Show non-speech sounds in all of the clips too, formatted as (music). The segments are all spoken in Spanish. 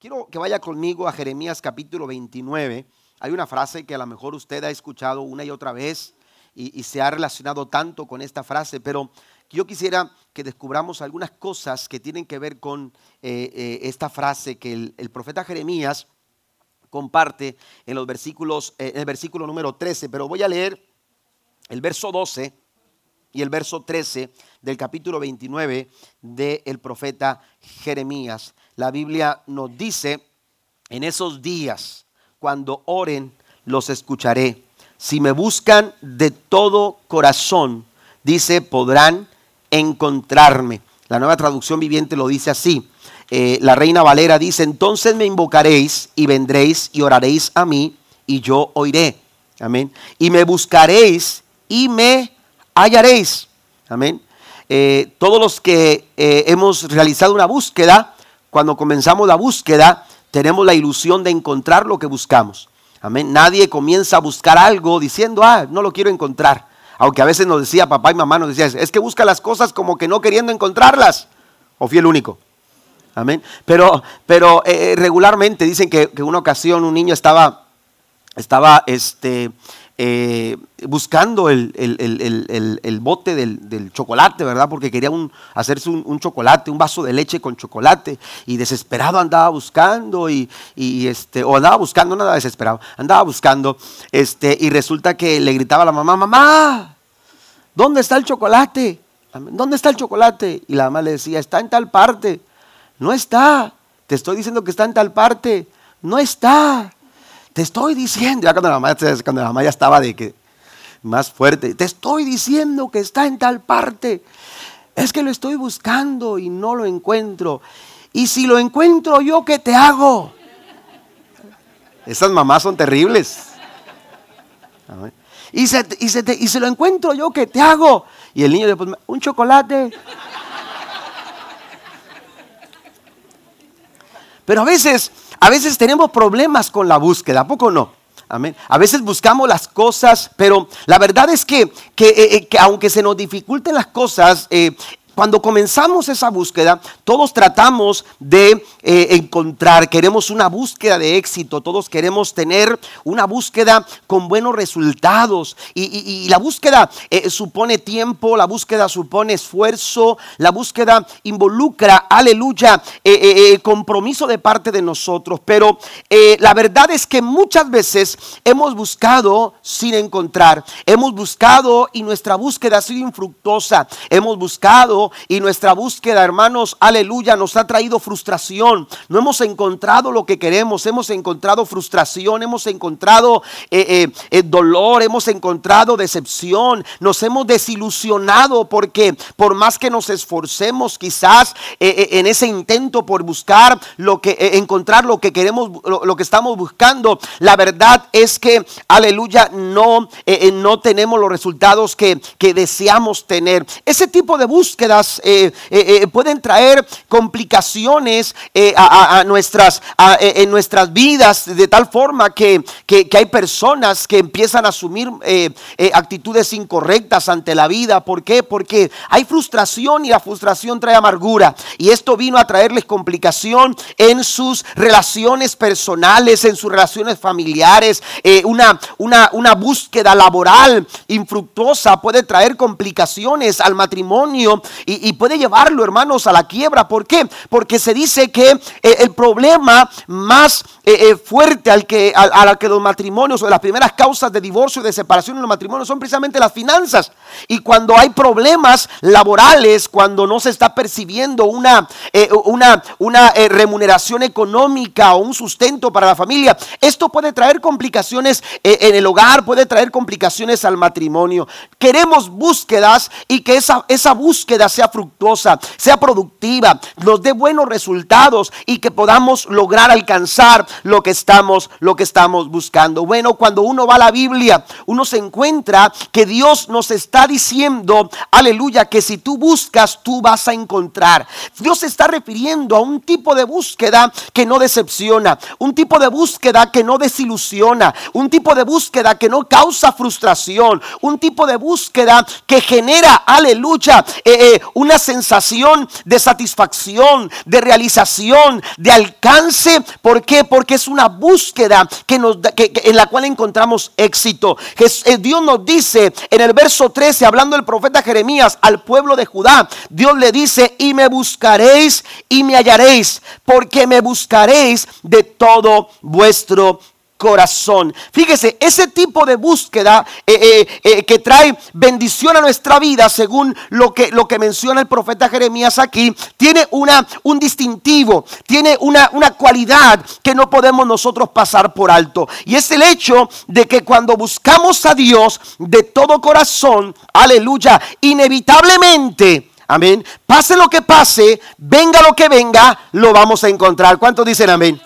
Quiero que vaya conmigo a Jeremías capítulo 29. Hay una frase que a lo mejor usted ha escuchado una y otra vez y, se ha relacionado tanto con esta frase, pero yo quisiera que descubramos algunas cosas que tienen que ver con eh, eh, esta frase que el, profeta Jeremías comparte en los versículos, eh, el versículo número 13, pero voy a leer el verso 12 y el verso 13 del capítulo 29 del profeta Jeremías. La Biblia nos dice, en esos días, cuando oren, los escucharé. Si me buscan de todo corazón, dice, podrán encontrarme. La nueva traducción viviente lo dice así. Eh, la reina Valera dice, entonces me invocaréis y vendréis y oraréis a mí y yo oiré. Amén. Y me buscaréis y me hallaréis. Amén. Eh, todos los que eh, hemos realizado una búsqueda, cuando comenzamos la búsqueda, tenemos la ilusión de encontrar lo que buscamos. Amén. Nadie comienza a buscar algo diciendo, ah, no lo quiero encontrar. Aunque a veces nos decía papá y mamá, nos decía, es que busca las cosas como que no queriendo encontrarlas. O fui el único. Amén. Pero, pero eh, regularmente dicen que, que una ocasión un niño estaba, estaba este, eh, buscando el, bote del, chocolate, ¿verdad? Porque quería hacerse un, chocolate, un vaso de leche con chocolate. Y desesperado andaba buscando, y, este, o andaba buscando, nada desesperado, andaba buscando, este, y resulta que le gritaba a la mamá, mamá, ¿dónde está el chocolate? ¿Dónde está el chocolate? Y la mamá le decía, está en tal parte. No está. Te estoy diciendo que está en tal parte. No está. Te estoy diciendo, ya cuando la mamá, cuando la mamá ya estaba de que más fuerte, te estoy diciendo que está en tal parte. Es que lo estoy buscando y no lo encuentro. Y si lo encuentro yo, ¿qué te hago? Esas mamás son terribles. Y se, lo encuentro yo, ¿qué te hago? Y el niño después, un chocolate. Pero a veces a veces tenemos problemas con la búsqueda, ¿a poco no? Amén. A veces buscamos las cosas, pero la verdad es que, que, eh, eh, aunque se nos dificulten las cosas, eh, cuando comenzamos esa búsqueda, todos tratamos de eh, encontrar, queremos una búsqueda de éxito, todos queremos tener una búsqueda con buenos resultados. Y, la búsqueda eh, supone tiempo, la búsqueda supone esfuerzo, la búsqueda involucra, aleluya, eh, compromiso de parte de nosotros. Pero la verdad es que muchas veces hemos buscado sin encontrar, hemos buscado y nuestra búsqueda ha sido infructuosa, hemos buscado y nuestra búsqueda, hermanos, aleluya, nos ha traído frustración. No hemos encontrado lo que queremos, hemos encontrado frustración, hemos encontrado eh, eh, eh, dolor, hemos encontrado decepción, nos hemos desilusionado porque por más que nos esforcemos quizás en ese intento por buscar lo que, encontrar lo que queremos, lo, que estamos buscando, la verdad es que, aleluya, no, no tenemos los resultados que, que deseamos tener. Ese tipo de búsqueda eh, eh, eh, pueden traer complicaciones a, nuestras, en nuestras vidas de tal forma que, hay personas que empiezan a asumir actitudes incorrectas ante la vida. ¿Por qué? Porque hay frustración y la frustración trae amargura. Y esto vino a traerles complicación en sus relaciones personales, en sus relaciones familiares. una, una, una búsqueda laboral infructuosa puede traer complicaciones al matrimonio y, puede llevarlo, hermanos, a la quiebra. ¿Por qué? Porque se dice que eh, el problema más eh, eh, fuerte al que, a, que los matrimonios o las primeras causas de divorcio y de separación en los matrimonios son precisamente las finanzas. Y cuando hay problemas laborales, cuando no se está percibiendo una, una, una remuneración económica o un sustento para la familia, esto puede traer complicaciones en el hogar, puede traer complicaciones al matrimonio. Queremos búsquedas y que esa, esa búsqueda sea fructuosa, sea productiva, nos dé buenos resultados y que podamos lograr alcanzar lo que estamos, lo que estamos buscando. Bueno, cuando uno va a la Biblia, uno se encuentra que Dios nos está diciendo, aleluya, que si tú buscas, tú vas a encontrar. Dios se está refiriendo a un tipo de búsqueda que no decepciona, un tipo de búsqueda que no desilusiona, un tipo de búsqueda que no causa frustración, un tipo de búsqueda que genera, aleluya, eh, eh, una sensación de satisfacción, de realización, de alcance. ¿Por qué? Porque es una búsqueda que nos, en la cual encontramos éxito. Eh, Dios nos dice en el verso 13, hablando el profeta Jeremías al pueblo de Judá, Dios le dice, y me buscaréis y me hallaréis, porque me buscaréis de todo vuestro corazón. Fíjese, ese tipo de búsqueda eh, eh, eh, que trae bendición a nuestra vida, según lo que, lo que menciona el profeta Jeremías aquí, tiene una, un distintivo, tiene una, una cualidad que no podemos nosotros pasar por alto. Y es el hecho de que cuando buscamos a Dios de todo corazón, aleluya, inevitablemente, amén, pase lo que pase, venga lo que venga, lo vamos a encontrar. ¿Cuántos dicen amén?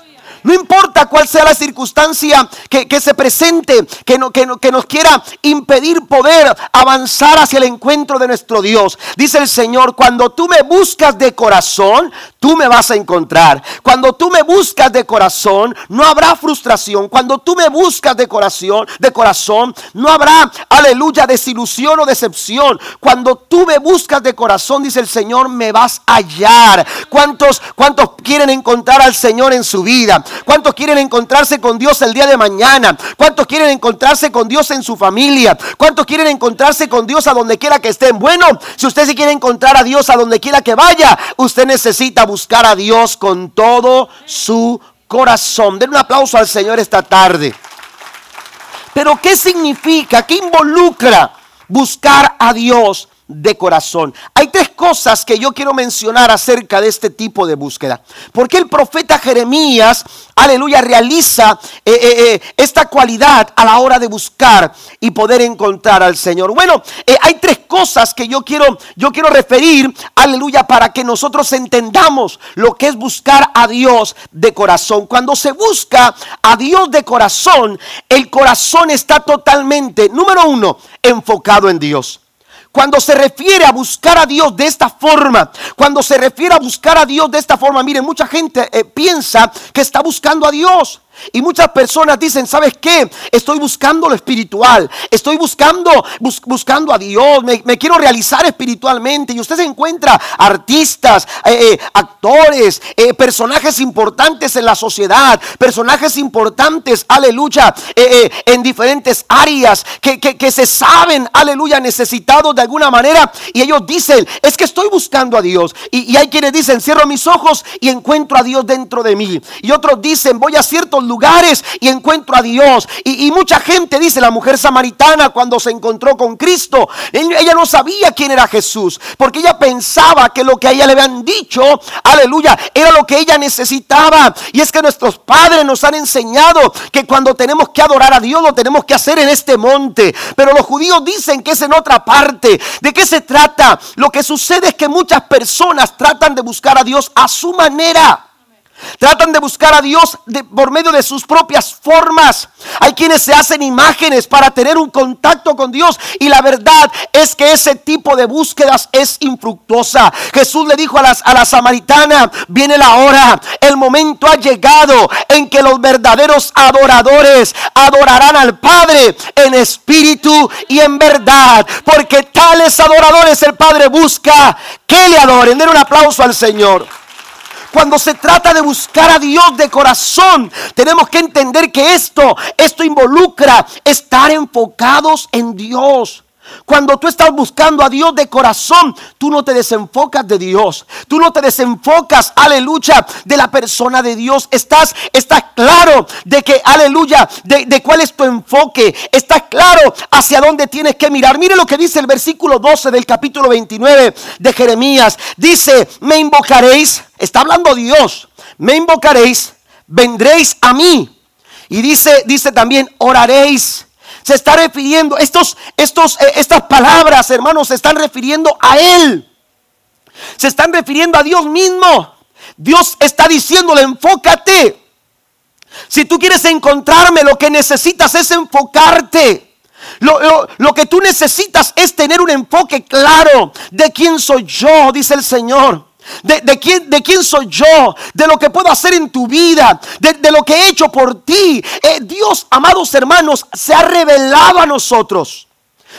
No importa cuál sea la circunstancia que, se presente, que, no, que, que nos quiera impedir poder avanzar hacia el encuentro de nuestro Dios. Dice el Señor, cuando tú me buscas de corazón, tú me vas a encontrar. Cuando tú me buscas de corazón, no habrá frustración. Cuando tú me buscas de corazón, de corazón, no habrá, aleluya, desilusión o decepción. Cuando tú me buscas de corazón, dice el Señor, me vas a hallar. ¿Cuántos, cuántos quieren encontrar al Señor en su vida? ¿Cuántos quieren encontrarse con Dios el día de mañana? ¿Cuántos quieren encontrarse con Dios en su familia? ¿Cuántos quieren encontrarse con Dios a donde quiera que estén? Bueno, si usted se quiere encontrar a Dios a donde quiera que vaya, usted necesita buscar a Dios con todo su corazón. Den un aplauso al Señor esta tarde. Pero ¿qué significa? ¿Qué involucra buscar a Dios de corazón. Cosas que yo quiero mencionar acerca de este tipo de búsqueda. Porque el profeta Jeremías, aleluya, realiza eh, eh, eh, esta cualidad a la hora de buscar y poder encontrar al Señor. Bueno, hay tres cosas que yo quiero, yo quiero referir, aleluya, para que nosotros entendamos lo que es buscar a Dios de corazón. Cuando se busca a Dios de corazón, el corazón está totalmente, número uno, enfocado en Dios. Cuando se refiere a buscar a Dios de esta forma, cuando se refiere a buscar a Dios de esta forma, miren, mucha gente eh, piensa que está buscando a Dios. Y muchas personas dicen, ¿sabes qué? Estoy buscando lo espiritual, estoy buscando, buscando a Dios, me, quiero realizar espiritualmente. Y usted se encuentra artistas, eh, eh, actores, eh, personajes importantes en la sociedad, personajes importantes, aleluya, en diferentes áreas que, que, se saben, aleluya, necesitados de alguna manera. Y ellos dicen, es que estoy buscando a Dios. Y, y hay quienes dicen, cierro mis ojos y encuentro a Dios dentro de mí. Y otros dicen, voy a ciertos lugares y encuentro a Dios. Y, mucha gente dice, la mujer samaritana cuando se encontró con Cristo, ella no sabía quién era Jesús, porque ella pensaba que lo que a ella le habían dicho, aleluya, era lo que ella necesitaba. Y es que nuestros padres nos han enseñado que cuando tenemos que adorar a Dios lo tenemos que hacer en este monte. Pero los judíos dicen que es en otra parte. ¿De qué se trata? Lo que sucede es que muchas personas tratan de buscar a Dios a su manera. Tratan de buscar a Dios por medio de sus propias formas. Hay quienes se hacen imágenes para tener un contacto con Dios. Y la verdad es que ese tipo de búsquedas es infructuosa. Jesús le dijo a, a la samaritana, viene la hora, el momento ha llegado en que los verdaderos adoradores adorarán al Padre en espíritu y en verdad. Porque tales adoradores el Padre busca que le adoren. Den un aplauso al Señor. Cuando se trata de buscar a Dios de corazón, tenemos que entender que esto, esto involucra estar enfocados en Dios. Cuando tú estás buscando a Dios de corazón, tú no te desenfocas de Dios. Tú no te desenfocas, aleluya, de la persona de Dios. Estás, estás claro de que, aleluya, de, de, cuál es tu enfoque. Estás claro hacia dónde tienes que mirar. Mire lo que dice el versículo 12 del capítulo 29 de Jeremías. Dice, me invocaréis Está hablando Dios. Me invocaréis, vendréis a mí. Y dice, dice también, oraréis. Se está refiriendo, estos, estos, eh, estas palabras, hermanos, se están refiriendo a Él. Se están refiriendo a Dios mismo. Dios está diciéndole, enfócate. Si tú quieres encontrarme, lo que necesitas es enfocarte. Lo, lo, que tú necesitas es tener un enfoque claro de quién soy yo, dice el Señor. De, quién, de, quién, soy yo, de lo que puedo hacer en tu vida, de, lo que he hecho por ti. Eh, Dios, amados hermanos, se ha revelado a nosotros.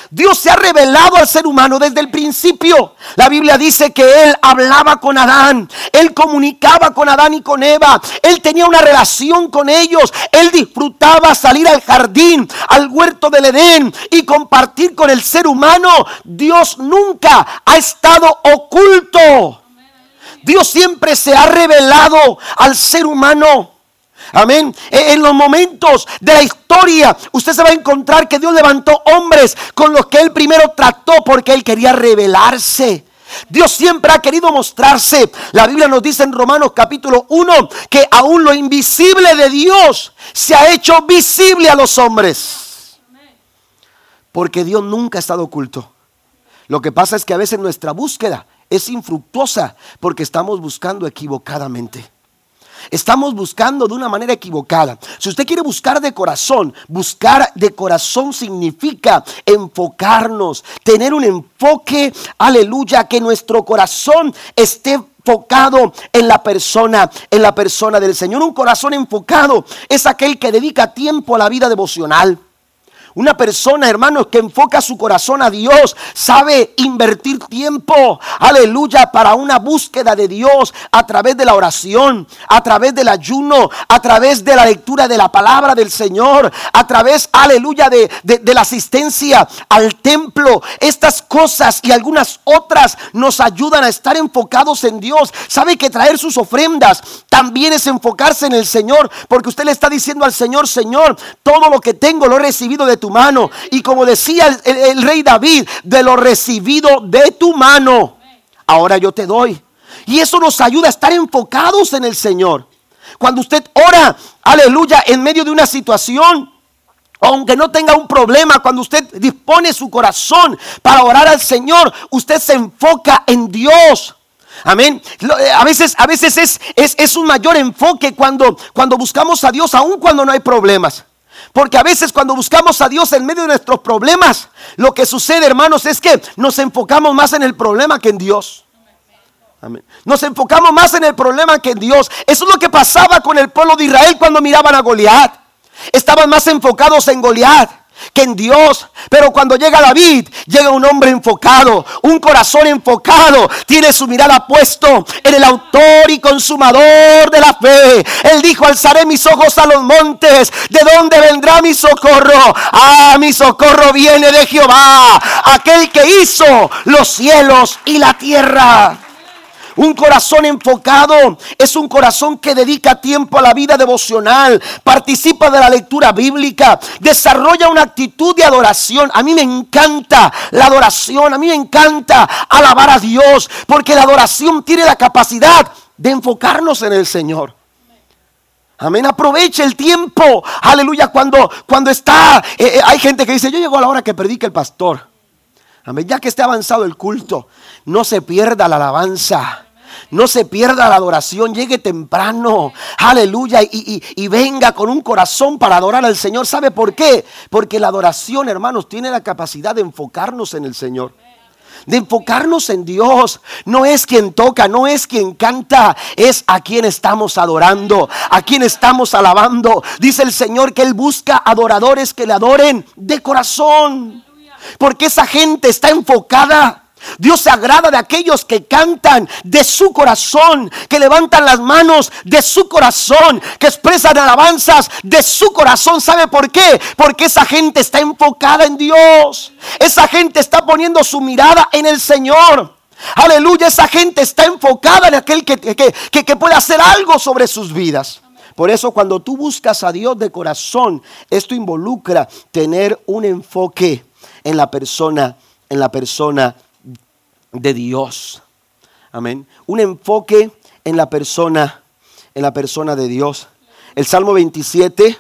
Dios se ha revelado al ser humano desde el principio. La Biblia dice que Él hablaba con Adán, Él comunicaba con Adán y con Eva, Él tenía una relación con ellos, Él disfrutaba salir al jardín, al huerto del Edén y compartir con el ser humano. Dios nunca ha estado oculto. Dios siempre se ha revelado al ser humano. Amén. E, en los momentos de la historia, usted se va a encontrar que Dios levantó hombres con los que él primero trató porque él quería revelarse. Dios siempre ha querido mostrarse. La Biblia nos dice en Romanos capítulo 1 que aún lo invisible de Dios se ha hecho visible a los hombres. Porque Dios nunca ha estado oculto. Lo que pasa es que a veces nuestra búsqueda es infructuosa porque estamos buscando equivocadamente. Estamos buscando de una manera equivocada. Si usted quiere buscar de corazón, buscar de corazón significa enfocarnos, tener un enfoque, aleluya, que nuestro corazón esté enfocado en la persona, en la persona del Señor. Un corazón enfocado es aquel que dedica tiempo a la vida devocional. Una persona, hermanos, que enfoca su corazón a Dios, sabe invertir tiempo, aleluya, para una búsqueda de Dios a través de la oración, a través del ayuno, a través de la lectura de la palabra del Señor, a través, aleluya, de, de la asistencia al templo. Estas cosas y algunas otras nos ayudan a estar enfocados en Dios. Sabe que traer sus ofrendas también es enfocarse en el Señor, porque usted le está diciendo al Señor, Señor, todo lo que tengo lo he recibido de tu mano. Y como decía el, rey David, de lo recibido de tu mano, ahora yo te doy. Y eso nos ayuda a estar enfocados en el Señor. Cuando usted ora, aleluya, en medio de una situación, aunque no tenga un problema, cuando usted dispone su corazón para orar al Señor, usted se enfoca en Dios. Amén. Eh, a veces, a veces es, es, un mayor enfoque cuando, cuando buscamos a Dios, aun cuando no hay problemas. Porque a veces cuando buscamos a Dios en medio de nuestros problemas, lo que sucede, hermanos, es que nos enfocamos más en el problema que en Dios. Nos enfocamos más en el problema que en Dios. Eso es lo que pasaba con el pueblo de Israel cuando miraban a Goliat. Estaban más enfocados en Goliat que en Dios. Pero cuando llega David, llega un hombre enfocado, un corazón enfocado, tiene su mirada puesto en el autor y consumador de la fe. Él dijo, alzaré mis ojos a los montes, ¿de dónde vendrá mi socorro? Ah, mi socorro viene de Jehová, aquel que hizo los cielos y la tierra. Un corazón enfocado es un corazón que dedica tiempo a la vida devocional, participa de la lectura bíblica, desarrolla una actitud de adoración. A mí me encanta la adoración, a mí me encanta alabar a Dios, porque la adoración tiene la capacidad de enfocarnos en el Señor. Amén, aproveche el tiempo. Aleluya, cuando, cuando está, eh, eh, hay gente que dice, yo llego a la hora que predica el pastor. Amén, ya que esté avanzado el culto, no se pierda la alabanza. No se pierda la adoración, llegue temprano, aleluya, y, venga con un corazón para adorar al Señor. ¿Sabe por qué? Porque la adoración, hermanos, tiene la capacidad de enfocarnos en el Señor de enfocarnos en Dios. No es quien toca, no es quien canta, es a quien estamos adorando, a quien estamos alabando. Dice el Señor que Él busca adoradores que le adoren de corazón. Porque esa gente está enfocada Dios se agrada de aquellos que cantan de su corazón, que levantan las manos de su corazón, que expresan alabanzas de su corazón. ¿Sabe por qué? Porque esa gente está enfocada en Dios. Esa gente está poniendo su mirada en el Señor. Aleluya, esa gente está enfocada en aquel que, que, puede hacer algo sobre sus vidas. Por eso cuando tú buscas a Dios de corazón, esto involucra tener un enfoque en la persona, en la persona de Dios. Amén. Un enfoque en la persona, en la persona de Dios. El Salmo 27,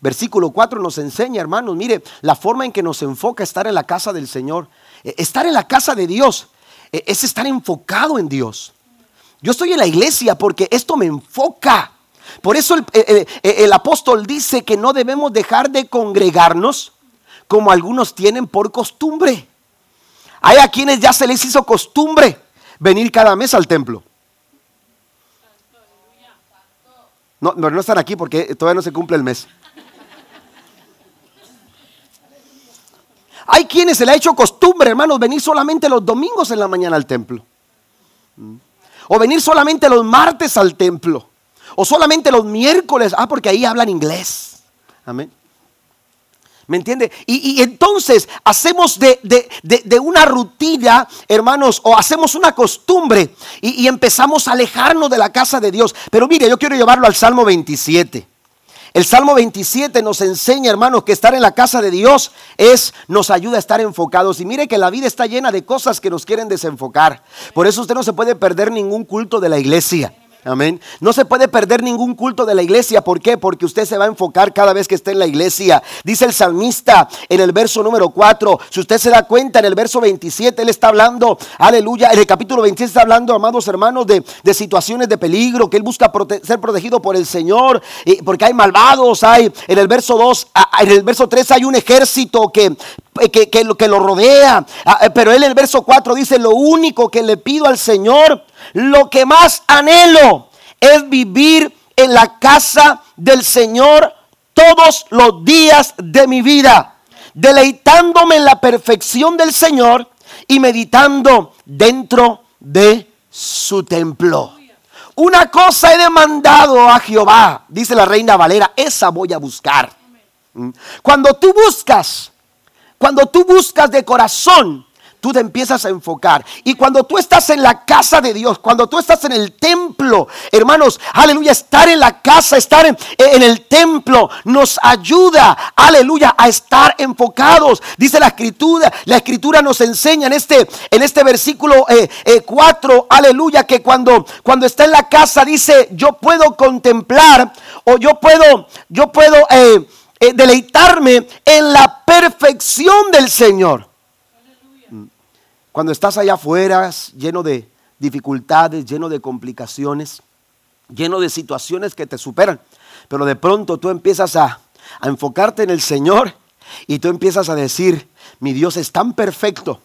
versículo 4 nos enseña, hermanos, mire, la forma en que nos enfoca estar en la casa del Señor. E, estar en la casa de Dios e, es estar enfocado en Dios. Yo estoy en la iglesia porque esto me enfoca. Por eso el, el, apóstol dice que no debemos dejar de congregarnos como algunos tienen por costumbre. Hay a quienes ya se les hizo costumbre venir cada mes al templo. No, no, están aquí porque todavía no se cumple el mes. Hay, quienes se le ha hecho costumbre, hermanos, venir solamente los domingos en la mañana al templo. O venir solamente los martes al templo. O solamente los miércoles. Ah, porque ahí hablan inglés. Amén. ¿Me entiende? Y, entonces hacemos de, una rutina, hermanos, o hacemos una costumbre y, y, empezamos a alejarnos de la casa de Dios. Pero mire, yo quiero llevarlo al Salmo 27. El Salmo 27 nos enseña, hermanos, que estar en la casa de Dios es, nos ayuda a estar enfocados. Y mire que la vida está llena de cosas que nos quieren desenfocar. Por eso usted no se puede perder ningún culto de la iglesia. Amén. No se puede perder ningún culto de la iglesia. ¿Por qué? Porque usted se va a enfocar cada vez que esté en la iglesia. Dice el salmista en el verso número 4. Si usted se da cuenta, en el verso 27, él está hablando, aleluya. En el capítulo 27 está hablando, amados hermanos, de, situaciones de peligro, que él busca ser protegido por el Señor. porque hay malvados, hay. En el verso 2, en el verso 3 hay un ejército que que, que, que, lo rodea. Pero él en el verso 4 dice, lo único que le pido al Señor lo que más anhelo es vivir en la casa del Señor todos los días de mi vida, deleitándome en la perfección del Señor y meditando dentro de su templo. Una cosa he demandado a Jehová, dice la reina Valera, esa voy a buscar. ¿Mm? Cuando tú buscas, cuando tú buscas de corazón tú te empiezas a enfocar. Y cuando tú estás en la casa de Dios, cuando tú estás en el templo, hermanos, aleluya, estar en la casa, estar en, el templo, nos ayuda, aleluya, a estar enfocados. Dice la escritura, la escritura nos enseña en este, en este versículo 4, eh, eh, aleluya, que cuando, cuando está en la casa dice, yo puedo contemplar o yo puedo, yo puedo... Eh, deleitarme en la perfección del Señor. Cuando estás allá afuera, lleno de dificultades, lleno de complicaciones, lleno de situaciones que te superan, pero de pronto tú empiezas a, enfocarte en el Señor y tú empiezas a decir, mi Dios es tan perfecto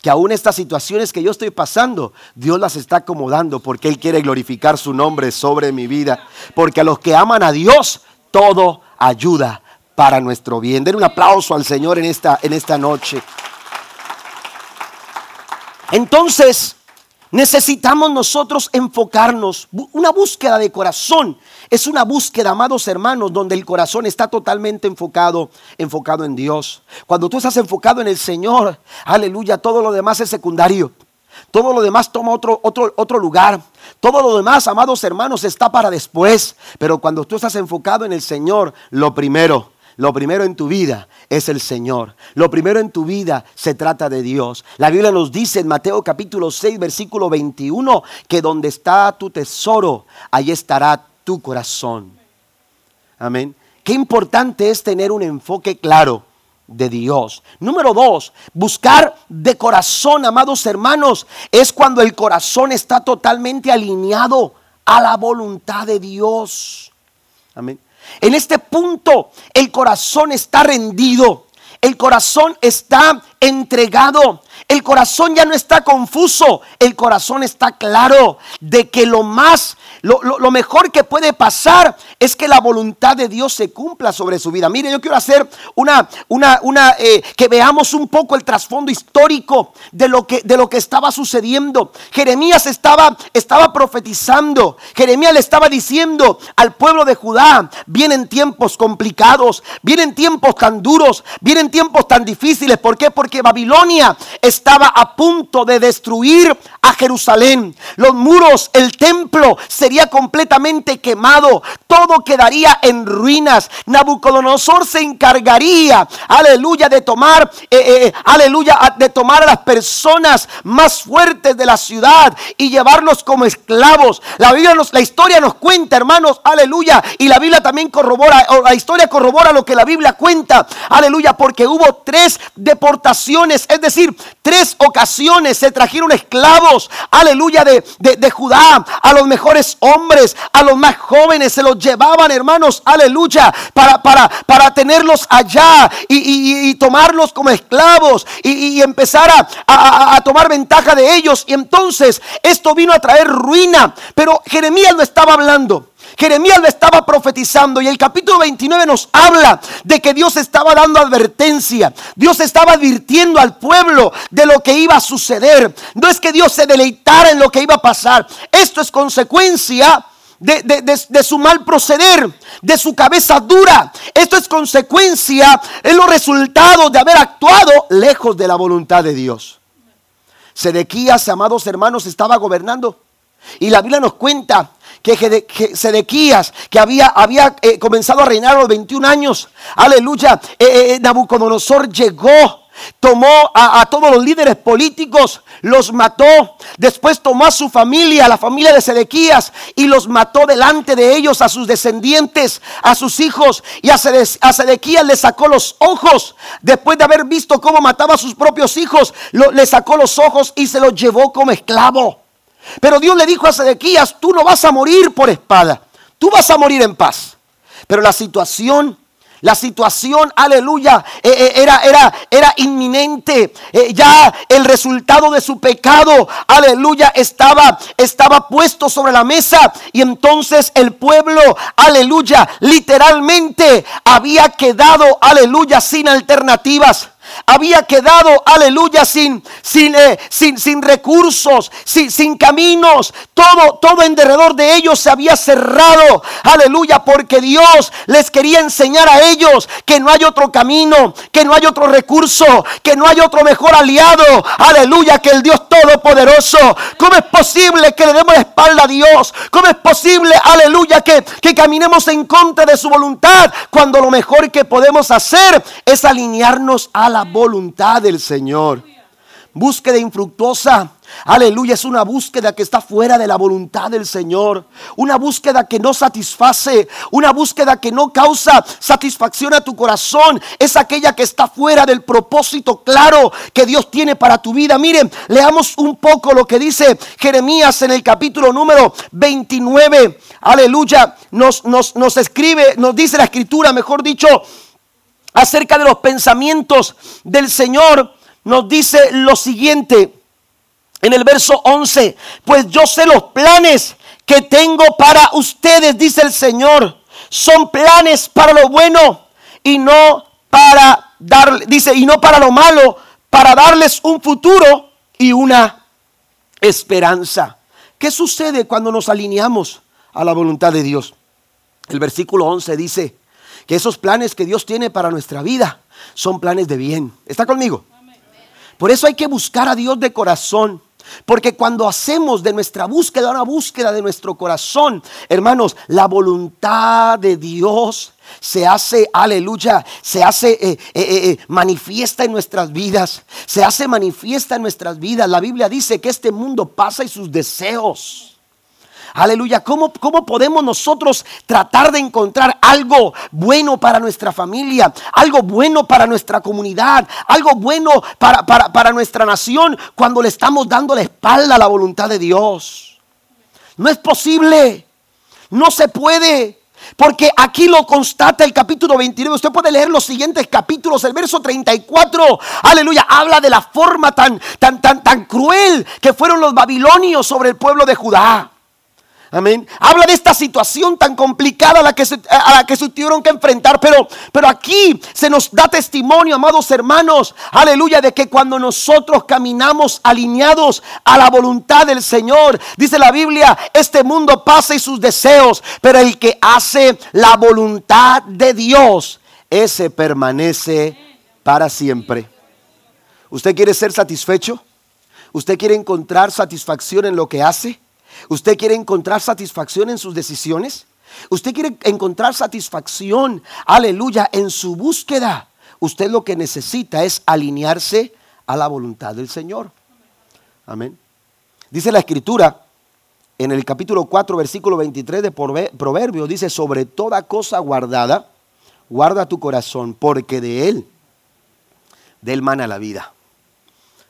que aún estas situaciones que yo estoy pasando, Dios las está acomodando porque Él quiere glorificar su nombre sobre mi vida. Porque a los que aman a Dios, todo ayuda para nuestro bien. Den un aplauso al Señor en esta, en esta noche. Entonces, necesitamos nosotros enfocarnos. Una búsqueda de corazón es una búsqueda, amados hermanos, donde el corazón está totalmente enfocado, enfocado en Dios. Cuando tú estás enfocado en el Señor, aleluya, todo lo demás es secundario. Todo lo demás toma otro, otro, otro lugar. Todo lo demás, amados hermanos, está para después. Pero cuando tú estás enfocado en el Señor, lo primero, lo primero en tu vida es el Señor. Lo primero en tu vida se trata de Dios. La Biblia nos dice en Mateo capítulo 6, versículo 21, que donde está tu tesoro, ahí estará tu corazón. Amén. Qué importante es tener un enfoque claro de Dios. Número dos, buscar de corazón, amados hermanos, es cuando el corazón está totalmente alineado a la voluntad de Dios. Amén. En este punto el corazón está rendido, el corazón está entregado, el corazón ya no está confuso, el corazón está claro de que lo más, lo, mejor que puede pasar es que la voluntad de Dios se cumpla sobre su vida. Mire, yo quiero hacer una, una, una, eh, que veamos un poco el trasfondo histórico de lo que, de lo que estaba sucediendo. Jeremías estaba, estaba profetizando, Jeremías le estaba diciendo al pueblo de Judá, vienen tiempos complicados, vienen tiempos tan duros, vienen tiempos tan difíciles. ¿Por qué? Porque Babilonia estaba a punto de destruir a Jerusalén. Los muros, el templo sería completamente quemado. Todo quedaría en ruinas. Nabucodonosor se encargaría, aleluya, de tomar, eh, eh, aleluya, de tomar a las personas más fuertes de la ciudad y llevarlos como esclavos. La Biblia nos, la historia nos cuenta, hermanos, aleluya, y la Biblia también corrobora, o la historia corrobora lo que la Biblia cuenta, aleluya, porque hubo tres deportaciones, es decir, tres ocasiones se trajeron esclavos, aleluya, de, de, Judá, a los mejores hombres, a los más jóvenes, se los llevaban, hermanos, aleluya, para, para, para tenerlos allá y, tomarlos como esclavos y, empezar a, a tomar ventaja de ellos. Y entonces esto vino a traer ruina, pero Jeremías no estaba hablando. Jeremías lo estaba profetizando y el capítulo 29 nos habla de que Dios estaba dando advertencia. Dios estaba advirtiendo al pueblo de lo que iba a suceder. No es que Dios se deleitara en lo que iba a pasar. Esto es consecuencia de, su mal proceder, de su cabeza dura. Esto es consecuencia, es los resultados de haber actuado lejos de la voluntad de Dios. Sedequías, amados hermanos, estaba gobernando. Y la Biblia nos cuenta que Sedequías, que había, había eh, comenzado a reinar a los 21 años, aleluya, eh, eh, Nabucodonosor llegó Tomó a, todos los líderes políticos, los mató. Después tomó a su familia, la familia de Sedequías, y los mató delante de ellos, a sus descendientes, a sus hijos. Y a, Sedequías le sacó los ojos. Después de haber visto cómo mataba a sus propios hijos, le sacó los ojos y se los llevó como esclavo. Pero Dios le dijo a Sedequías, tú no vas a morir por espada, tú vas a morir en paz. Pero la situación la situación, aleluya, eh, eh, era, era, era inminente. Eh, ya el resultado de su pecado, aleluya, estaba, estaba puesto sobre la mesa. Y entonces el pueblo, aleluya, literalmente había quedado, aleluya, sin alternativas había quedado, aleluya, sin, sin, eh, sin, sin recursos, sin, sin, caminos. Todo, todo en derredor de ellos se había cerrado, aleluya, porque Dios les quería enseñar a ellos que no hay otro camino, que no hay otro recurso, que no hay otro mejor aliado, aleluya, que el Dios Todopoderoso. ¿Cómo es posible que le demos la espalda a Dios? ¿Cómo es posible, aleluya, que, que caminemos en contra de su voluntad cuando lo mejor que podemos hacer es alinearnos a la voluntad del Señor. Búsqueda infructuosa. Aleluya, es una búsqueda que está fuera de la voluntad del Señor. Una búsqueda que no satisface. Una búsqueda que no causa satisfacción a tu corazón. Es aquella que está fuera del propósito claro que Dios tiene para tu vida. Miren, leamos un poco lo que dice Jeremías en el capítulo número 29. Aleluya, nos, nos, nos escribe, nos dice la escritura, mejor dicho acerca de los pensamientos del Señor, nos dice lo siguiente en el verso 11, pues yo sé los planes que tengo para ustedes, dice el Señor, son planes para lo bueno y no para dar, dice, y no para lo malo, para darles un futuro y una esperanza. ¿Qué sucede cuando nos alineamos a la voluntad de Dios? El versículo 11 dice, que esos planes que Dios tiene para nuestra vida son planes de bien. ¿Está conmigo? Por eso hay que buscar a Dios de corazón. Porque cuando hacemos de nuestra búsqueda una búsqueda de nuestro corazón, hermanos, la voluntad de Dios se hace, aleluya, se hace eh, eh, eh, manifiesta en nuestras vidas. Se hace manifiesta en nuestras vidas. La Biblia dice que este mundo pasa y sus deseos. Aleluya. ¿Cómo, ¿Cómo podemos nosotros tratar de encontrar algo bueno para nuestra familia? Algo bueno para nuestra comunidad. Algo bueno para, para, nuestra nación cuando le estamos dando la espalda a la voluntad de Dios. No es posible. No se puede. Porque aquí lo constata el capítulo 29. Usted puede leer los siguientes capítulos. El verso 34, aleluya, habla de la forma tan, tan, tan, tan cruel que fueron los babilonios sobre el pueblo de Judá. Amén. Habla de esta situación tan complicada a la que se, tuvieron que enfrentar. Pero, pero aquí se nos da testimonio, amados hermanos, aleluya, de que cuando nosotros caminamos alineados a la voluntad del Señor, dice la Biblia, este mundo pasa y sus deseos, pero el que hace la voluntad de Dios, ese permanece para siempre. ¿Usted quiere ser satisfecho? ¿Usted quiere encontrar satisfacción en lo que hace? ¿Usted quiere encontrar satisfacción en sus decisiones? ¿Usted quiere encontrar satisfacción, aleluya, en su búsqueda? Usted lo que necesita es alinearse a la voluntad del Señor. Amén. Dice la escritura en el capítulo 4, versículo 23 de Proverbio, dice, sobre toda cosa guardada, guarda tu corazón, porque de él, de él mana la vida.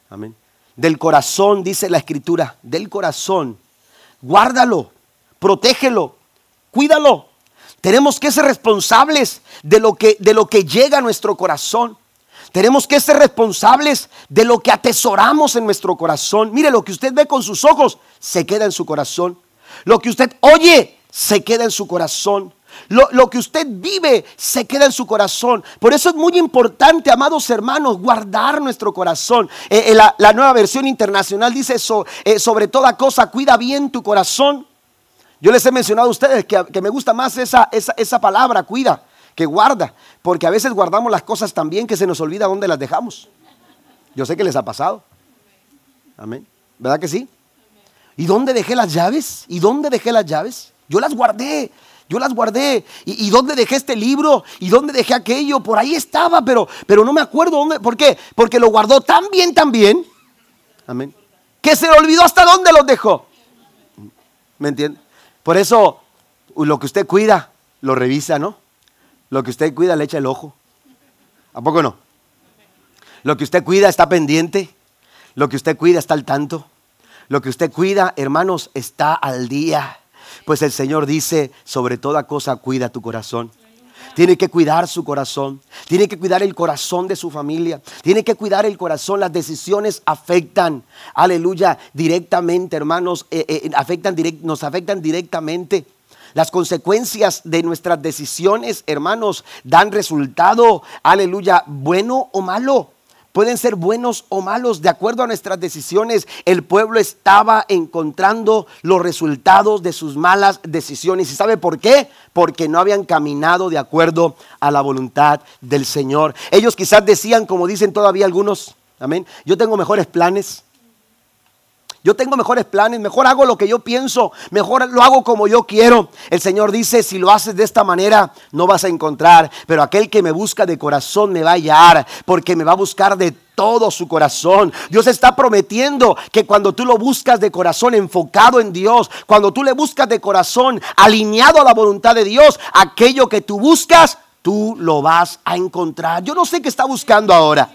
Amén. Del corazón, dice la escritura, del corazón guárdalo, protégelo, cuídalo. Tenemos que ser responsables de lo que, de lo que llega a nuestro corazón. Tenemos que ser responsables de lo que atesoramos en nuestro corazón. Mire, lo que usted ve con sus ojos se queda en su corazón. Lo que usted oye se queda en su corazón. Lo, que usted vive se queda en su corazón. Por eso es muy importante, amados hermanos, guardar nuestro corazón. Eh, eh, la, nueva versión internacional dice eso, eh, sobre toda cosa, cuida bien tu corazón. Yo les he mencionado a ustedes que, me gusta más esa, esa, esa palabra, cuida, que guarda. Porque a veces guardamos las cosas tan bien que se nos olvida dónde las dejamos. Yo sé que les ha pasado. Amén. ¿Verdad que sí? ¿Y dónde dejé las llaves? ¿Y dónde dejé las llaves? Yo las guardé. Yo las guardé. ¿Y, dónde dejé este libro? ¿Y dónde dejé aquello? Por ahí estaba, pero, pero no me acuerdo dónde. ¿Por qué? Porque lo guardó tan bien, tan bien. Amén. Que se le olvidó hasta dónde los dejó. ¿Me entiende? Por eso, lo que usted cuida, lo revisa, ¿no? Lo que usted cuida, le echa el ojo. ¿A poco no? Lo que usted cuida está pendiente. Lo que usted cuida está al tanto. Lo que usted cuida, hermanos, está al día. Pues el Señor dice, sobre toda cosa cuida tu corazón. Tiene que cuidar su corazón. Tiene que cuidar el corazón de su familia. Tiene que cuidar el corazón. Las decisiones afectan, aleluya, directamente, hermanos. Eh, eh, afectan nos afectan directamente. Las consecuencias de nuestras decisiones, hermanos, dan resultado, aleluya, bueno o malo pueden ser buenos o malos de acuerdo a nuestras decisiones. El pueblo estaba encontrando los resultados de sus malas decisiones. ¿Y sabe por qué? Porque no habían caminado de acuerdo a la voluntad del Señor. Ellos quizás decían, como dicen todavía algunos, amén, yo tengo mejores planes. Yo tengo mejores planes, mejor hago lo que yo pienso, mejor lo hago como yo quiero. El Señor dice, si lo haces de esta manera, no vas a encontrar, pero aquel que me busca de corazón me va a hallar, porque me va a buscar de todo su corazón. Dios está prometiendo que cuando tú lo buscas de corazón enfocado en Dios, cuando tú le buscas de corazón alineado a la voluntad de Dios, aquello que tú buscas, tú lo vas a encontrar. Yo no sé qué está buscando ahora.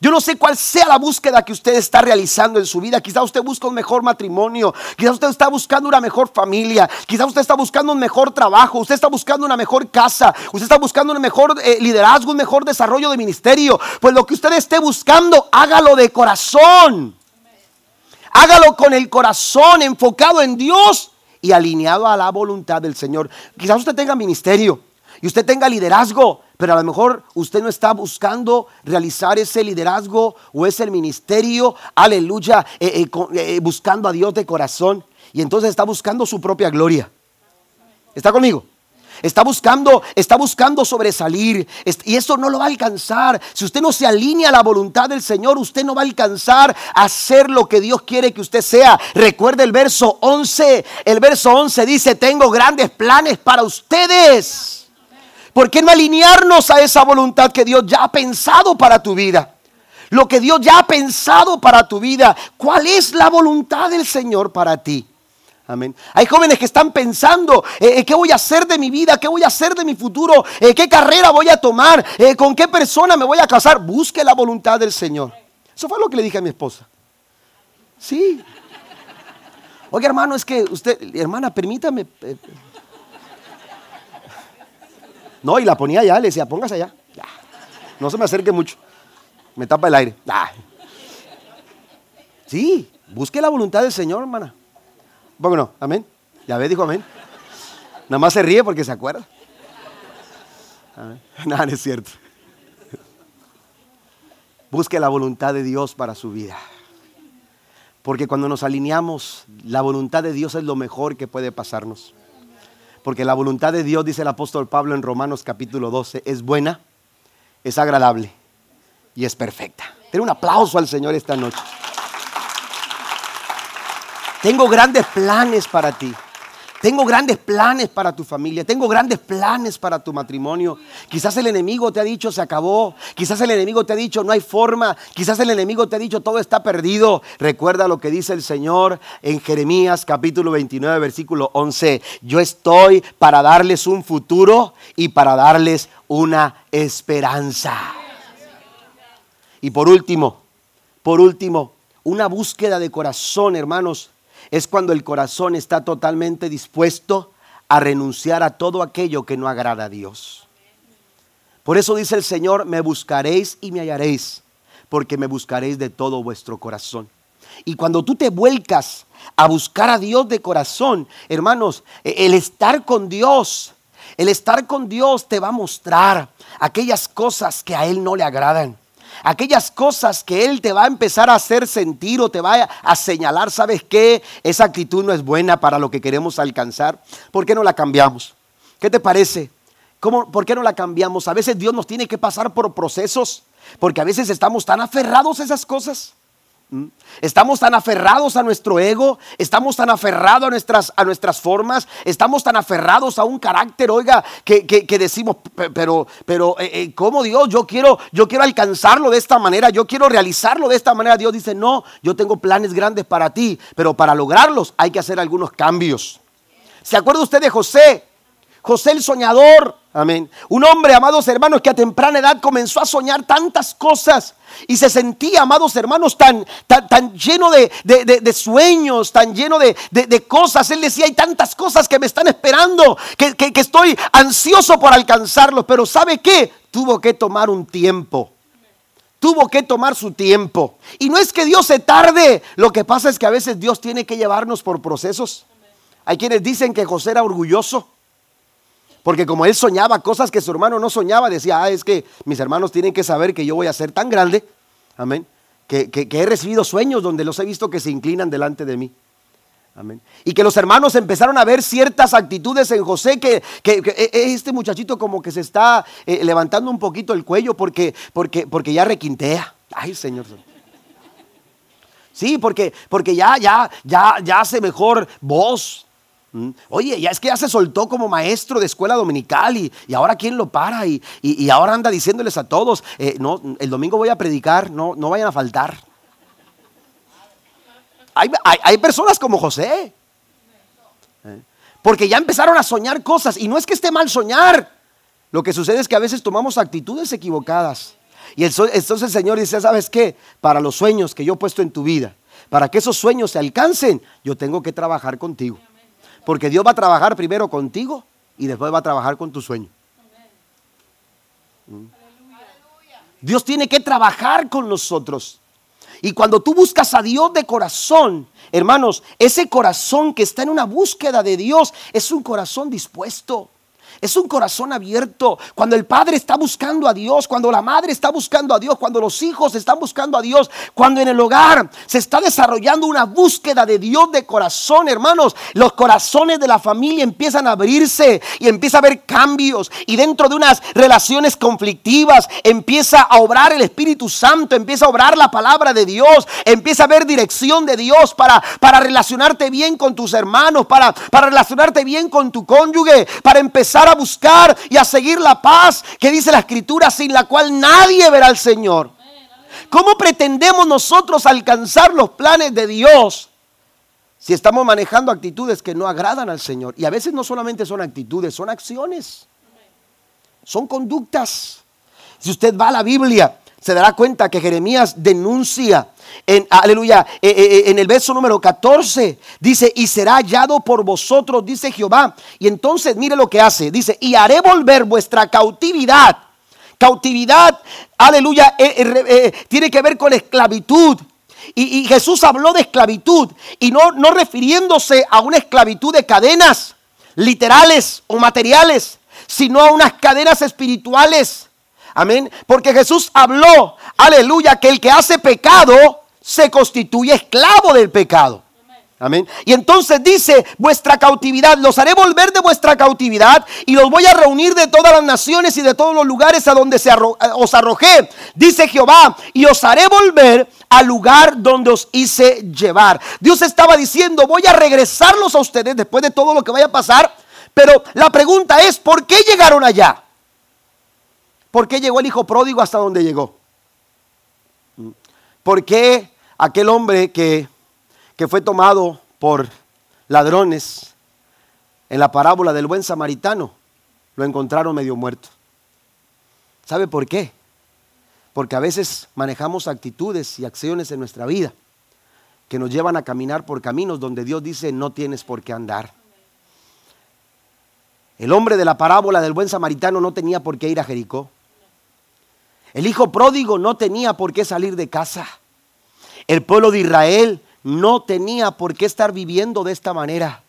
Yo no sé cuál sea la búsqueda que usted está realizando en su vida. Quizá usted busca un mejor matrimonio. Quizá usted está buscando una mejor familia. Quizá usted está buscando un mejor trabajo. Usted está buscando una mejor casa. Usted está buscando un mejor eh, liderazgo, un mejor desarrollo de ministerio. Pues lo que usted esté buscando, hágalo de corazón. Hágalo con el corazón enfocado en Dios y alineado a la voluntad del Señor. Quizás usted tenga ministerio y usted tenga liderazgo, pero a lo mejor usted no está buscando realizar ese liderazgo o ese ministerio, aleluya, eh, eh, eh, buscando a Dios de corazón. Y entonces está buscando su propia gloria. ¿Está conmigo? Está buscando, está buscando sobresalir. Y eso no lo va a alcanzar. Si usted no se alinea a la voluntad del Señor, usted no va a alcanzar a hacer lo que Dios quiere que usted sea. Recuerde el verso 11. El verso 11 dice, tengo grandes planes para ustedes ¿Por qué no alinearnos a esa voluntad que Dios ya ha pensado para tu vida? Lo que Dios ya ha pensado para tu vida. ¿Cuál es la voluntad del Señor para ti? Amén. Hay jóvenes que están pensando, eh, eh, ¿qué voy a hacer de mi vida? ¿Qué voy a hacer de mi futuro? Eh, ¿Qué carrera voy a tomar? ¿Con qué persona me voy a casar? Busque la voluntad del Señor. Eso fue lo que le dije a mi esposa. Sí. Oye, hermano, es que usted, hermana, permítame. No, y la ponía allá, le decía, póngase allá. No se me acerque mucho. Me tapa el aire. Sí, busque la voluntad del Señor, hermana. Bueno, amén. Ya ve, dijo amén. Nada más se ríe porque se acuerda. (laughs) Nada, no es cierto. Busque la voluntad de Dios para su vida. Porque cuando nos alineamos, la voluntad de Dios es lo mejor que puede pasarnos. Porque la voluntad de Dios, dice el apóstol Pablo en Romanos capítulo 12, es buena, es agradable y es perfecta. Ten un aplauso al Señor esta noche. Tengo grandes planes para ti. Tengo grandes planes para tu familia, tengo grandes planes para tu matrimonio. Quizás el enemigo te ha dicho se acabó, quizás el enemigo te ha dicho no hay forma, quizás el enemigo te ha dicho todo está perdido. Recuerda lo que dice el Señor en Jeremías capítulo 29 versículo 11. Yo estoy para darles un futuro y para darles una esperanza. Y por último, por último, una búsqueda de corazón, hermanos es cuando el corazón está totalmente dispuesto a renunciar a todo aquello que no agrada a Dios. Por eso dice el Señor, me buscaréis y me hallaréis, porque me buscaréis de todo vuestro corazón. Y cuando tú te vuelcas a buscar a Dios de corazón, hermanos, e, el estar con Dios, el estar con Dios te va a mostrar aquellas cosas que a Él no le agradan. Aquellas cosas que Él te va a empezar a hacer sentir o te va a señalar, ¿sabes qué? Esa actitud no es buena para lo que queremos alcanzar. ¿Por qué no la cambiamos? ¿Qué te parece? ¿Cómo, ¿Por qué no la cambiamos? A veces Dios nos tiene que pasar por procesos, porque a veces estamos tan aferrados a esas cosas. ¿Mm? Estamos tan aferrados a nuestro ego, estamos tan aferrados a nuestras, a nuestras formas, estamos tan aferrados a un carácter, oiga, que, decimos, pero, pero, eh, eh, ¿cómo Dios? Yo quiero, yo quiero alcanzarlo de esta manera, yo quiero realizarlo de esta manera. Dios dice, no, yo tengo planes grandes para ti, pero para lograrlos hay que hacer algunos cambios. ¿Se acuerda usted de José? José el soñador, amén. Un hombre, amados hermanos, que a temprana edad comenzó a soñar tantas cosas y se sentía, amados hermanos, tan, tan, lleno de, sueños, tan lleno de, cosas. Él decía, hay tantas cosas que me están esperando, que, que estoy ansioso por alcanzarlos. Pero ¿sabe qué? Tuvo que tomar un tiempo. Tuvo que tomar su tiempo. Y no es que Dios se tarde, lo que pasa es que a veces Dios tiene que llevarnos por procesos. Hay quienes dicen que José era orgulloso. Porque como él soñaba cosas que su hermano no soñaba, decía, ah, es que mis hermanos tienen que saber que yo voy a ser tan grande, amén, que, he recibido sueños donde los he visto que se inclinan delante de mí. Amén. Y que los hermanos empezaron a ver ciertas actitudes en José, que, que, e, e, este muchachito como que se está eh, levantando un poquito el cuello porque, porque, porque ya requintea. Ay, Señor. Sí, porque, porque ya, ya, ya, ya hace mejor voz. Mm. Oye, ya es que ya se soltó como maestro de escuela dominical y, ahora quién lo para y, ahora anda diciéndoles a todos, eh, no, el domingo voy a predicar, no, no vayan a faltar. Hay, personas como José, eh, porque ya empezaron a soñar cosas y no es que esté mal soñar, lo que sucede es que a veces tomamos actitudes equivocadas. Y entonces el Señor dice, ¿sabes qué? Para los sueños que yo he puesto en tu vida, para que esos sueños se alcancen, yo tengo que trabajar contigo. Porque Dios va a trabajar primero contigo y después va a trabajar con tu sueño. Mm. Dios tiene que trabajar con nosotros. Y cuando tú buscas a Dios de corazón, hermanos, ese corazón que está en una búsqueda de Dios es un corazón dispuesto. Es un corazón abierto. Cuando el padre está buscando a Dios, cuando la madre está buscando a Dios, cuando los hijos están buscando a Dios, cuando en el hogar se está desarrollando una búsqueda de Dios de corazón, hermanos, los corazones de la familia empiezan a abrirse y empieza a haber cambios. Y dentro de unas relaciones conflictivas empieza a obrar el Espíritu Santo, empieza a obrar la palabra de Dios, empieza a haber dirección de Dios para, para relacionarte bien con tus hermanos, para, para relacionarte bien con tu cónyuge, para empezar a buscar y a seguir la paz que dice la escritura sin la cual nadie verá al Señor. ¿Cómo pretendemos nosotros alcanzar los planes de Dios si estamos manejando actitudes que no agradan al Señor? Y a veces no solamente son actitudes, son acciones, son conductas. Si usted va a la Biblia, se dará cuenta que Jeremías denuncia en, aleluya, eh, eh, eh, en el verso número 14 dice, y será hallado por vosotros, dice Jehová. Y entonces mire lo que hace, dice, y haré volver vuestra cautividad. Cautividad, aleluya, tiene que ver con esclavitud. Y, Jesús habló de esclavitud y no, no refiriéndose a una esclavitud de cadenas literales o materiales, sino a unas cadenas espirituales Amén. Porque Jesús habló, aleluya, que el que hace pecado se constituye esclavo del pecado. Amén. Y entonces dice, vuestra cautividad, los haré volver de vuestra cautividad y los voy a reunir de todas las naciones y de todos los lugares a donde se os arrojé. Dice Jehová, y os haré volver al lugar donde os hice llevar. Dios estaba diciendo, voy a regresarlos a ustedes después de todo lo que vaya a pasar. Pero la pregunta es, ¿por qué llegaron allá? ¿Por qué llegó el hijo pródigo hasta donde llegó? ¿Por qué aquel hombre que, que fue tomado por ladrones en la parábola del buen samaritano lo encontraron medio muerto? ¿Sabe por qué? Porque a veces manejamos actitudes y acciones en nuestra vida que nos llevan a caminar por caminos donde Dios dice no tienes por qué andar. El hombre de la parábola del buen samaritano no tenía por qué ir a Jericó. El hijo pródigo no tenía por qué salir de casa. El pueblo de Israel no tenía por qué estar viviendo de esta manera.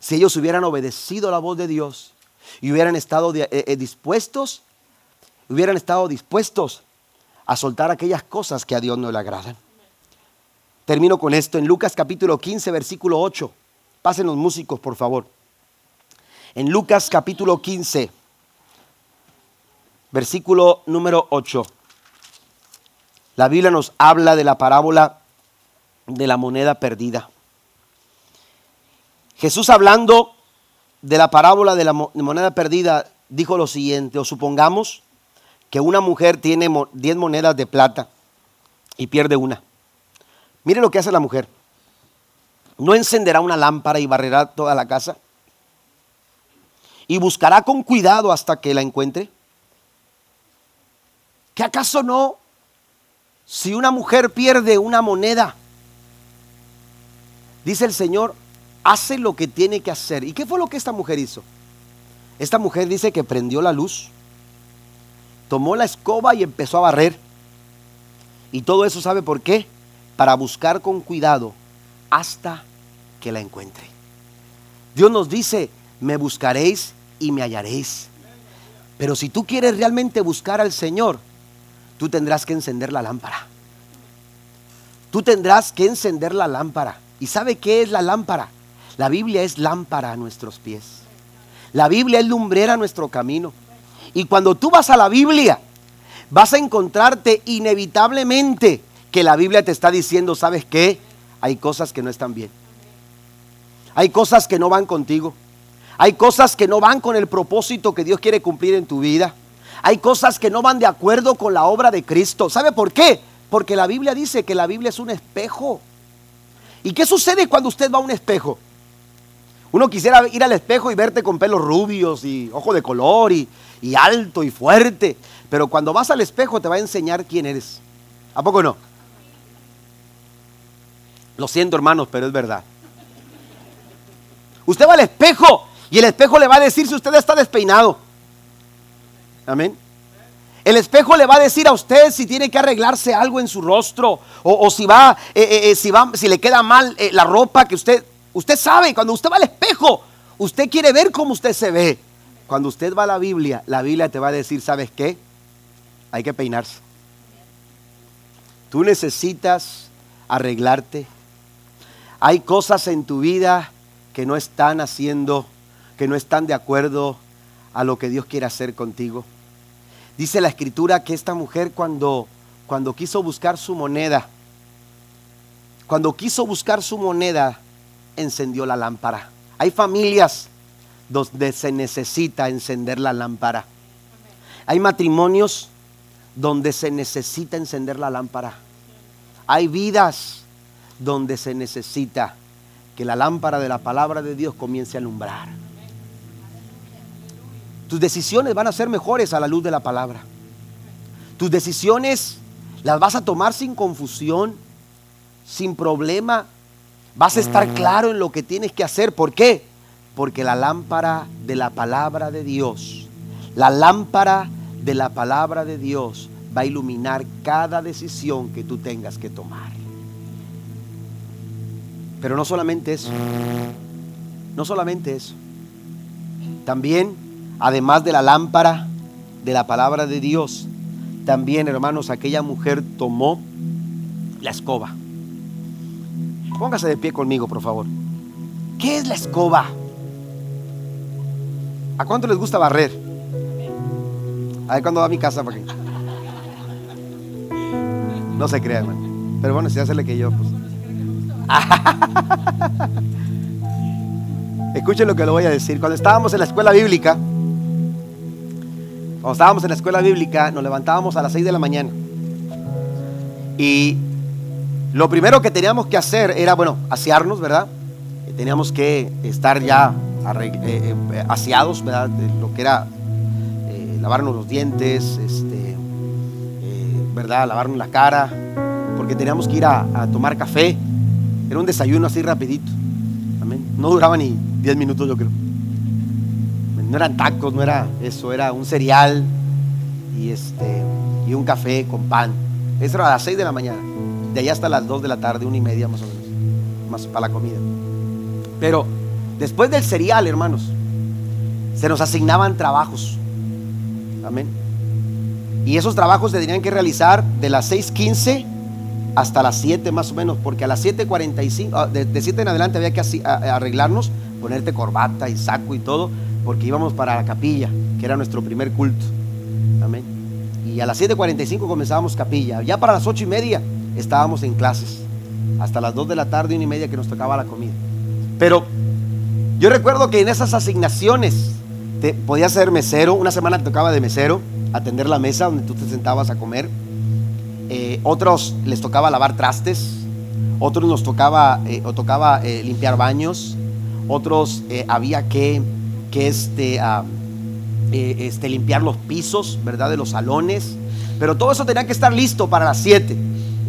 Si ellos hubieran obedecido la voz de Dios y hubieran estado eh, eh, dispuestos, hubieran estado dispuestos a soltar aquellas cosas que a Dios no le agradan. Termino con esto en Lucas capítulo 15, versículo 8. Pasen los músicos, por favor. En Lucas capítulo 15, versículo número 8. La Biblia nos habla de la parábola de la moneda perdida. Jesús hablando de la parábola de la moneda perdida dijo lo siguiente, o supongamos que una mujer tiene 10 monedas de plata y pierde una. Mire lo que hace la mujer. No encenderá una lámpara y barrerá toda la casa y buscará con cuidado hasta que la encuentre. ¿Qué acaso no? Si una mujer pierde una moneda, dice el Señor, hace lo que tiene que hacer. ¿Y qué fue lo que esta mujer hizo? Esta mujer dice que prendió la luz, tomó la escoba y empezó a barrer. Y todo eso sabe por qué? Para buscar con cuidado hasta que la encuentre. Dios nos dice, me buscaréis y me hallaréis. Pero si tú quieres realmente buscar al Señor, tú tendrás que encender la lámpara. Tú tendrás que encender la lámpara. ¿Y sabe qué es la lámpara? La Biblia es lámpara a nuestros pies. La Biblia es lumbrera a nuestro camino. Y cuando tú vas a la Biblia, vas a encontrarte inevitablemente que la Biblia te está diciendo, ¿sabes qué? Hay cosas que no están bien. Hay cosas que no van contigo. Hay cosas que no van con el propósito que Dios quiere cumplir en tu vida. Hay cosas que no van de acuerdo con la obra de Cristo. ¿Sabe por qué? Porque la Biblia dice que la Biblia es un espejo. ¿Y qué sucede cuando usted va a un espejo? Uno quisiera ir al espejo y verte con pelos rubios y ojo de color y, y alto y fuerte. Pero cuando vas al espejo te va a enseñar quién eres. ¿A poco no? Lo siento hermanos, pero es verdad. Usted va al espejo y el espejo le va a decir si usted está despeinado. Amén. El espejo le va a decir a usted si tiene que arreglarse algo en su rostro o, si, va, eh, eh, eh, si va, si le queda mal la ropa que usted, usted sabe. Cuando usted va al espejo, usted quiere ver cómo usted se ve. Cuando usted va a la Biblia, la Biblia te va a decir, ¿sabes qué? Hay que peinarse. Tú necesitas arreglarte. Hay cosas en tu vida que no están haciendo, que no están de acuerdo a lo que Dios quiere hacer contigo. Dice la escritura que esta mujer cuando, cuando quiso buscar su moneda, cuando quiso buscar su moneda, encendió la lámpara. Hay familias donde se necesita encender la lámpara. Hay matrimonios donde se necesita encender la lámpara. Hay vidas donde se necesita que la lámpara de la palabra de Dios comience a alumbrar. Tus decisiones van a ser mejores a la luz de la palabra. Tus decisiones las vas a tomar sin confusión, sin problema. Vas a estar claro en lo que tienes que hacer. ¿Por qué? Porque la lámpara de la palabra de Dios, la lámpara de la palabra de Dios va a iluminar cada decisión que tú tengas que tomar. Pero no solamente eso, no solamente eso. También además de la lámpara de la palabra de Dios, también, hermanos, aquella mujer tomó la escoba. Póngase de pie conmigo, por favor. ¿Qué es la escoba? ¿A cuánto les gusta barrer? A ver cuándo va a mi casa. Porque... No se crea, hermano. Pero bueno, si hacerle que yo, pues. (laughs) Escuchen lo que le voy a decir. Cuando estábamos en la escuela bíblica, cuando estábamos en la escuela bíblica, nos levantábamos a las 6 de la mañana. Y lo primero que teníamos que hacer era, bueno, asearnos, ¿verdad? Teníamos que estar ya eh, eh, aseados, ¿verdad? Lo que era eh, lavarnos los dientes, este, ¿verdad? Lavarnos la cara, porque teníamos que ir a, a, tomar café. Era un desayuno así rapidito. Amén. No duraba ni 10 minutos, yo creo no eran tacos, no era eso, era un cereal y, este, y un café con pan. Eso era a las 6 de la mañana. De allá hasta las 2 de la tarde, una y media más o menos. más para la comida. Pero después del cereal, hermanos, se nos asignaban trabajos. Amén. Y esos trabajos se tenían que realizar de las 6.15 hasta las 7 más o menos, porque a las 7.45, ah, de, de 7 en adelante había que arreglarnos, ponerte corbata y saco y todo, porque íbamos para la capilla, que era nuestro primer culto. Amén. Y a las 7.45 comenzábamos capilla. Ya para las 8 y media estábamos en clases. Hasta las 2 de la tarde, una y media que nos tocaba la comida. Pero yo recuerdo que en esas asignaciones te, podías ser mesero. Una semana te tocaba de mesero, atender la mesa donde tú te sentabas a comer. Eh, otros les tocaba lavar trastes. Otros nos tocaba, eh, o tocaba eh, limpiar baños. Otros había que, que este, este, limpiar los pisos, ¿verdad? De los salones. Pero todo eso tenía que estar listo para las 7.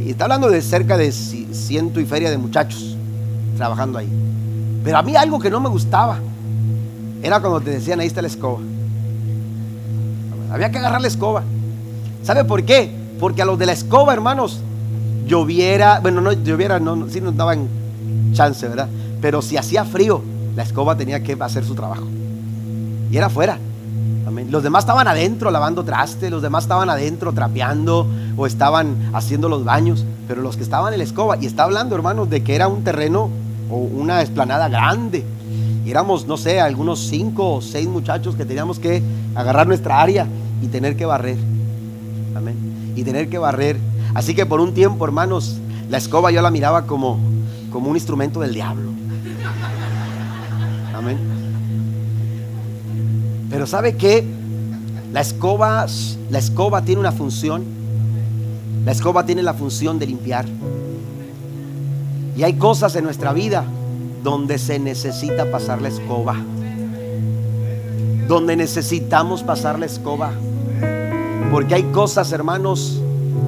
Y está hablando de cerca de ciento y feria de muchachos trabajando ahí. Pero a mí algo que no me gustaba era cuando te decían ahí está la escoba. Había que agarrar la escoba. ¿Sabe por qué? Porque a los de la escoba, hermanos, lloviera, bueno, no lloviera, no, sí nos daban chance, ¿verdad? Pero si hacía frío, la escoba tenía que hacer su trabajo. Y era afuera. Los demás estaban adentro lavando traste, los demás estaban adentro trapeando o estaban haciendo los baños, pero los que estaban en la escoba, y está hablando, hermanos, de que era un terreno o una esplanada grande. Y éramos, no sé, algunos cinco o seis muchachos que teníamos que agarrar nuestra área y tener que barrer. Amén. Y tener que barrer. Así que por un tiempo, hermanos, la escoba yo la miraba como, como un instrumento del diablo. Amén. Pero ¿sabe qué? La escoba, la escoba tiene una función. La escoba tiene la función de limpiar. Y hay cosas en nuestra vida donde se necesita pasar la escoba. Donde necesitamos pasar la escoba. Porque hay cosas, hermanos,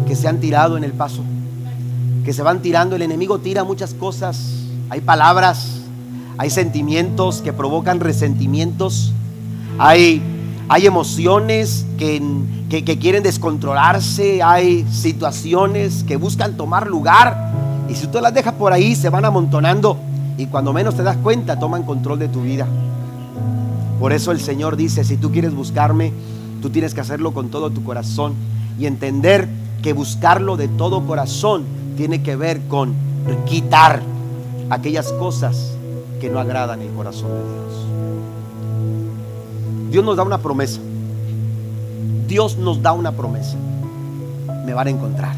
que se han tirado en el paso. Que se van tirando. El enemigo tira muchas cosas. Hay palabras. Hay sentimientos que provocan resentimientos hay, hay emociones que, que, quieren descontrolarse, hay situaciones que buscan tomar lugar y si tú las dejas por ahí se van amontonando y cuando menos te das cuenta toman control de tu vida. Por eso el Señor dice, si tú quieres buscarme, tú tienes que hacerlo con todo tu corazón y entender que buscarlo de todo corazón tiene que ver con quitar aquellas cosas que no agradan el corazón de Dios. Dios nos da una promesa. Dios nos da una promesa. Me van a encontrar.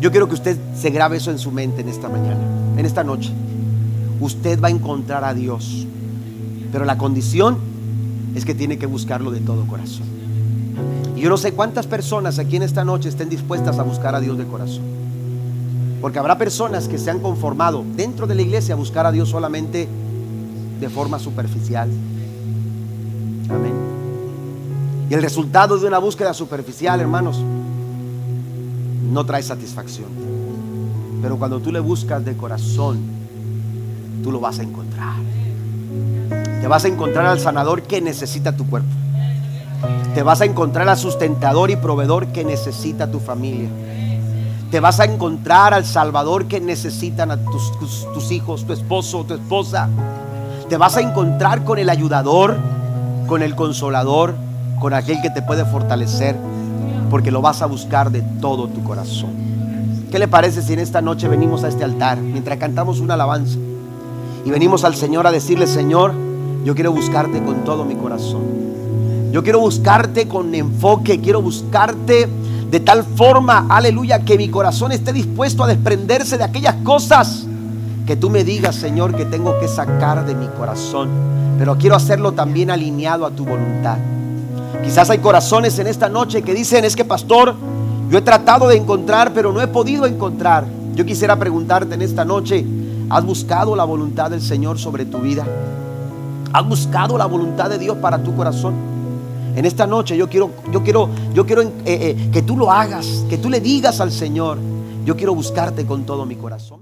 Yo quiero que usted se grabe eso en su mente en esta mañana, en esta noche. Usted va a encontrar a Dios. Pero la condición es que tiene que buscarlo de todo corazón. Y yo no sé cuántas personas aquí en esta noche estén dispuestas a buscar a Dios de corazón. Porque habrá personas que se han conformado dentro de la iglesia a buscar a Dios solamente de forma superficial. Y el resultado de una búsqueda superficial, hermanos, no trae satisfacción. Pero cuando tú le buscas de corazón, tú lo vas a encontrar. Te vas a encontrar al sanador que necesita tu cuerpo. Te vas a encontrar al sustentador y proveedor que necesita tu familia. Te vas a encontrar al salvador que necesitan tus, tus hijos, tu esposo, tu esposa. Te vas a encontrar con el ayudador con el consolador, con aquel que te puede fortalecer, porque lo vas a buscar de todo tu corazón. ¿Qué le parece si en esta noche venimos a este altar, mientras cantamos una alabanza, y venimos al Señor a decirle, Señor, yo quiero buscarte con todo mi corazón. Yo quiero buscarte con enfoque, quiero buscarte de tal forma, aleluya, que mi corazón esté dispuesto a desprenderse de aquellas cosas que tú me digas, Señor, que tengo que sacar de mi corazón pero quiero hacerlo también alineado a tu voluntad. Quizás hay corazones en esta noche que dicen, es que pastor, yo he tratado de encontrar, pero no he podido encontrar. Yo quisiera preguntarte en esta noche, ¿has buscado la voluntad del Señor sobre tu vida? ¿Has buscado la voluntad de Dios para tu corazón? En esta noche yo quiero, yo quiero, yo quiero eh, eh, que tú lo hagas, que tú le digas al Señor, yo quiero buscarte con todo mi corazón.